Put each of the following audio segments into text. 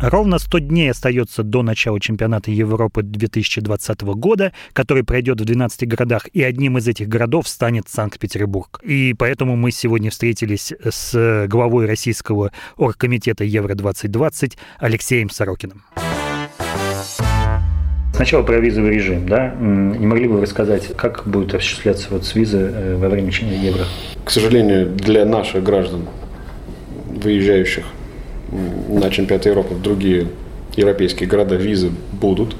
Ровно 100 дней остается до начала чемпионата Европы 2020 года, который пройдет в 12 городах, и одним из этих городов станет Санкт-Петербург. И поэтому мы сегодня встретились с главой российского оргкомитета Евро-2020 Алексеем Сорокиным. Сначала про визовый режим, да? Не могли бы вы рассказать, как будет осуществляться вот с визы э, во время Евро? К сожалению, для наших граждан, выезжающих на чемпионат Европы в другие европейские города визы будут.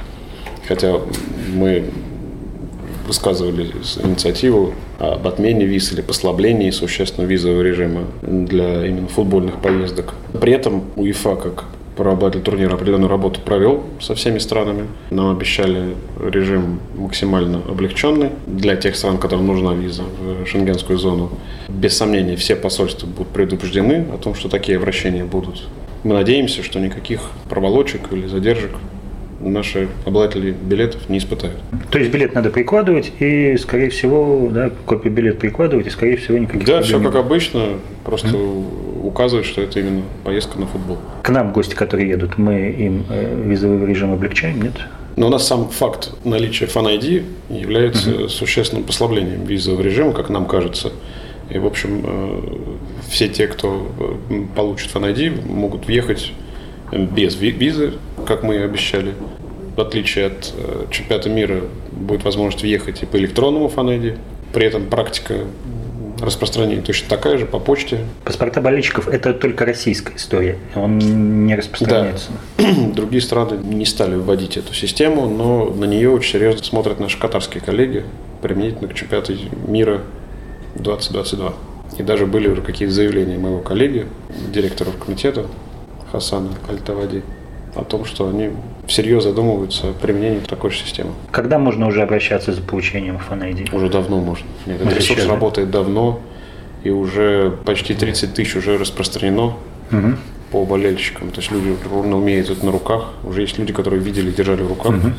Хотя мы высказывали инициативу об отмене виз или послаблении существенного визового режима для именно футбольных поездок. При этом УЕФА, как правообладатель турнира определенную работу провел со всеми странами. Нам обещали режим максимально облегченный для тех стран, которым нужна виза в шенгенскую зону. Без сомнения, все посольства будут предупреждены о том, что такие обращения будут. Мы надеемся, что никаких проволочек или задержек наши обладатели билетов не испытают. То есть билет надо прикладывать и, скорее всего, да, копию билета прикладывать и, скорее всего, никаких Да, все как обычно, просто mm. указывать, что это именно поездка на футбол. К нам гости, которые едут, мы им э, визовый режим облегчаем, нет? Но у нас сам факт наличия Fan ID является mm-hmm. существенным послаблением визового режима, как нам кажется. И, в общем, э, все те, кто э, получит Fan ID, могут въехать без визы, как мы и обещали. В отличие от э, чемпионата мира будет возможность въехать и по электронному фанеде. При этом практика распространения точно такая же по почте. Паспорта болельщиков – это только российская история, он не распространяется. Да. Другие страны не стали вводить эту систему, но на нее очень серьезно смотрят наши катарские коллеги применительно к чемпионату мира 2022. И даже были уже какие-то заявления моего коллеги, директора комитета Хасана Альтавади, о том, что они всерьез задумываются о применении такой же системы. Когда можно уже обращаться за получением FNID? Уже давно можно. Нет, этот ресурс да? работает давно, и уже почти 30 тысяч уже распространено угу. по болельщикам. То есть люди умеют это на руках. Уже есть люди, которые видели, держали в руках. Угу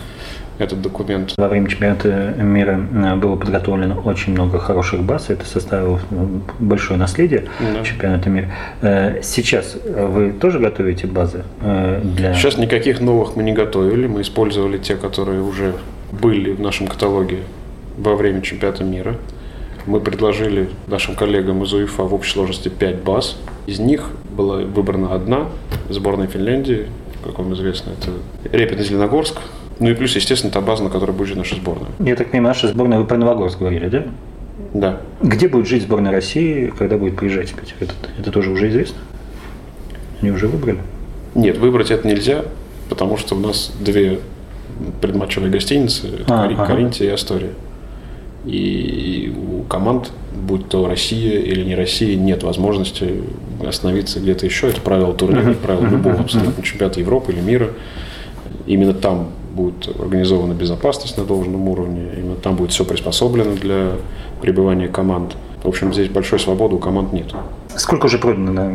этот документ. Во время чемпионата мира э, было подготовлено очень много хороших баз, это составило ну, большое наследие да. чемпионата мира. Э, сейчас вы тоже готовите базы э, для... Сейчас никаких новых мы не готовили, мы использовали те, которые уже были в нашем каталоге во время чемпионата мира. Мы предложили нашим коллегам из УЕФА в общей сложности 5 баз. Из них была выбрана одна, сборная Финляндии, как вам известно, это Репин-Зеленогорск, ну и плюс, естественно, та база, на которой будет жить наша сборная. Я так понимаю, наша сборная, вы про Новогорск говорили, да? Да. Где будет жить сборная России, когда будет приезжать в Питер? Это, это тоже уже известно? Они уже выбрали? Нет, выбрать это нельзя, потому что у нас две предматчевые гостиницы, а, Кари, ага. Каринтия и Астория. И у команд, будь то Россия или не Россия, нет возможности остановиться где-то еще. Это правило турнира, uh-huh. правило любого абсолютно чемпионата Европы или мира. Именно там будет организована безопасность на должном уровне, именно там будет все приспособлено для пребывания команд. В общем, здесь большой свободы у команд нет. Сколько уже продано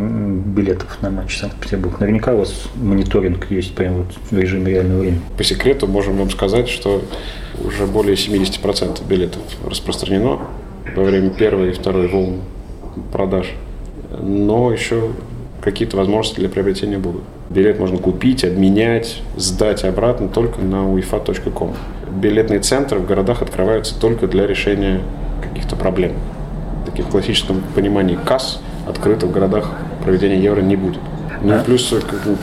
билетов на матч Санкт-Петербург? Наверняка у вас мониторинг есть прямо вот в режиме реального времени. По секрету можем вам сказать, что уже более 70% билетов распространено во время первой и второй волн продаж. Но еще какие-то возможности для приобретения будут. Билет можно купить, обменять, сдать обратно только на uefa.com. Билетные центры в городах открываются только для решения каких-то проблем. Таких в классическом понимании касс открыто в городах проведения евро не будет. Ну и плюс,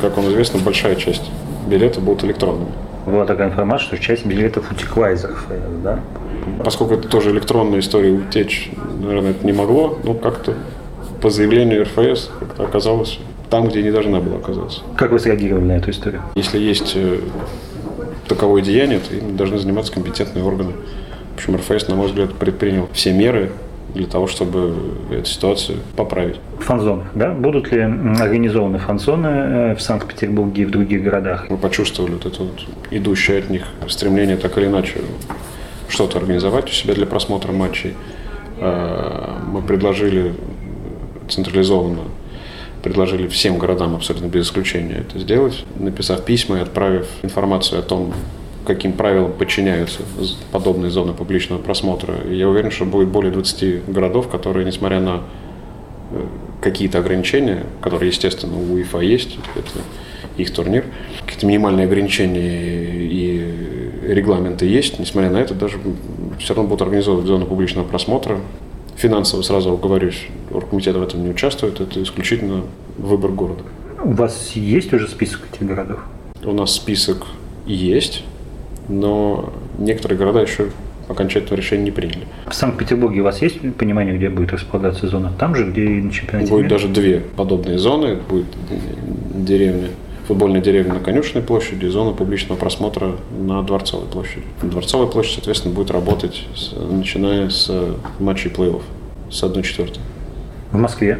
как вам известно, большая часть билетов будут электронными. Была такая информация, что часть билетов утекла из РФС, да? Поскольку это тоже электронная история, утечь, наверное, это не могло, но как-то по заявлению РФС как-то оказалось там, где не должна была оказаться. Как вы среагировали на эту историю? Если есть э, таковое деяние, то им должны заниматься компетентные органы. В общем, РФС, на мой взгляд, предпринял все меры для того, чтобы эту ситуацию поправить. Фанзоны, да? Будут ли организованы фанзоны э, в Санкт-Петербурге и в других городах? Мы почувствовали вот это вот идущее от них стремление так или иначе что-то организовать у себя для просмотра матчей. Э, мы предложили централизованно предложили всем городам абсолютно без исключения это сделать, написав письма и отправив информацию о том, каким правилам подчиняются подобные зоны публичного просмотра. И я уверен, что будет более 20 городов, которые, несмотря на э, какие-то ограничения, которые, естественно, у УЕФА есть, это их турнир. Какие-то минимальные ограничения и регламенты есть. Несмотря на это, даже все равно будут организовывать зону публичного просмотра. Финансово сразу оговорюсь, оргкомитет в этом не участвует, это исключительно выбор города. У вас есть уже список этих городов? У нас список есть, но некоторые города еще окончательного решения не приняли. В Санкт-Петербурге у вас есть понимание, где будет располагаться зона? Там же, где и на чемпионате Будет мира? даже две подобные зоны. Будет деревня, футбольная деревня на Конюшной площади и зона публичного просмотра на Дворцовой площади. Дворцовая площадь, соответственно, будет работать, с- начиная с матчей плей-офф, с 1-4. В Москве.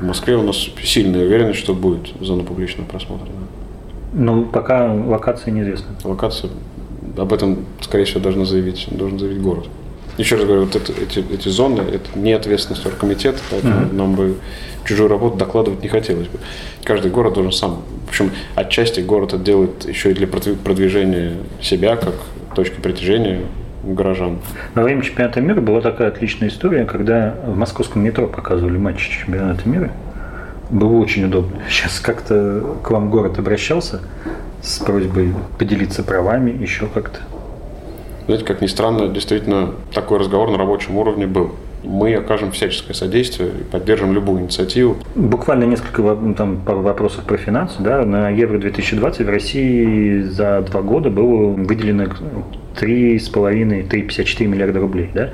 В Москве у нас сильная уверенность, что будет зона публичного просмотра. да. Но пока локация неизвестна. Локация, об этом, скорее всего, должен заявить, должен заявить город. Еще раз говорю, вот это- эти, эти зоны, это не ответственность оргкомитета, поэтому нам бы чужую работу докладывать не хотелось бы. Каждый город должен сам. В общем, отчасти город это делает еще и для продви- продвижения себя как точки притяжения горожан. Во время чемпионата мира была такая отличная история, когда в московском метро показывали матчи чемпионата мира. Было очень удобно. Сейчас как-то к вам город обращался с просьбой поделиться правами, еще как-то. Знаете, как ни странно, действительно такой разговор на рабочем уровне был. Мы окажем всяческое содействие и поддержим любую инициативу. Буквально несколько ну, там, пару вопросов про финансы. Да? На Евро-2020 в России за два года было выделено 3,5-3,54 миллиарда рублей. Да?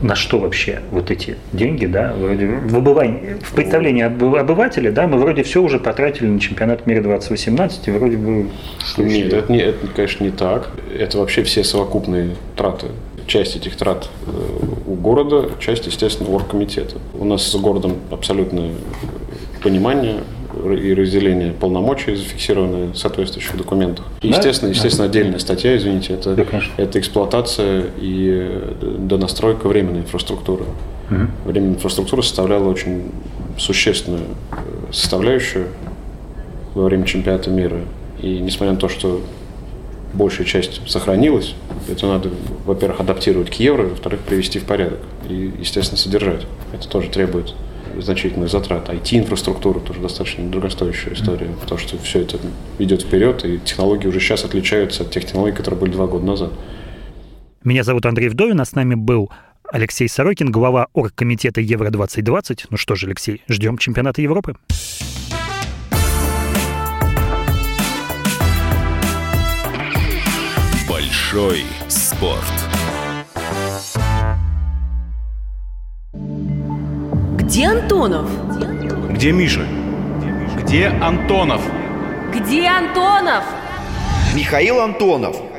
На что вообще вот эти деньги? Да? Вроде в, обывании- в представлении обы- обывателя да, мы вроде все уже потратили на чемпионат мира 2018 и вроде бы... что Нет, это, не, это, конечно, не так. Это вообще все совокупные траты. Часть этих трат э, у города, часть, естественно, оргкомитета. У нас с городом абсолютное понимание и разделение полномочий зафиксированы в соответствующих документах. И, Да? естественно, естественно, отдельная статья, извините, это, Да, конечно. это эксплуатация и э, донастройка временной инфраструктуры. Временная инфраструктура составляла очень существенную э, составляющую во время чемпионата мира. И несмотря на то, что большая часть сохранилась, это надо, во-первых, адаптировать к евро, во-вторых, привести в порядок и, естественно, содержать. Это тоже требует значительных затрат. IT-инфраструктура тоже достаточно дорогостоящая история, потому что все это идет вперед, и технологии уже сейчас отличаются от тех технологий, которые были два года назад. Меня зовут Андрей Вдовин, а с нами был Алексей Сорокин, глава оргкомитета Евро-2020. Ну что ж, Алексей, ждем чемпионата Европы. Большой спорт. Где Антонов? Где Миша? Где Антонов? Где Антонов? Михаил Антонов.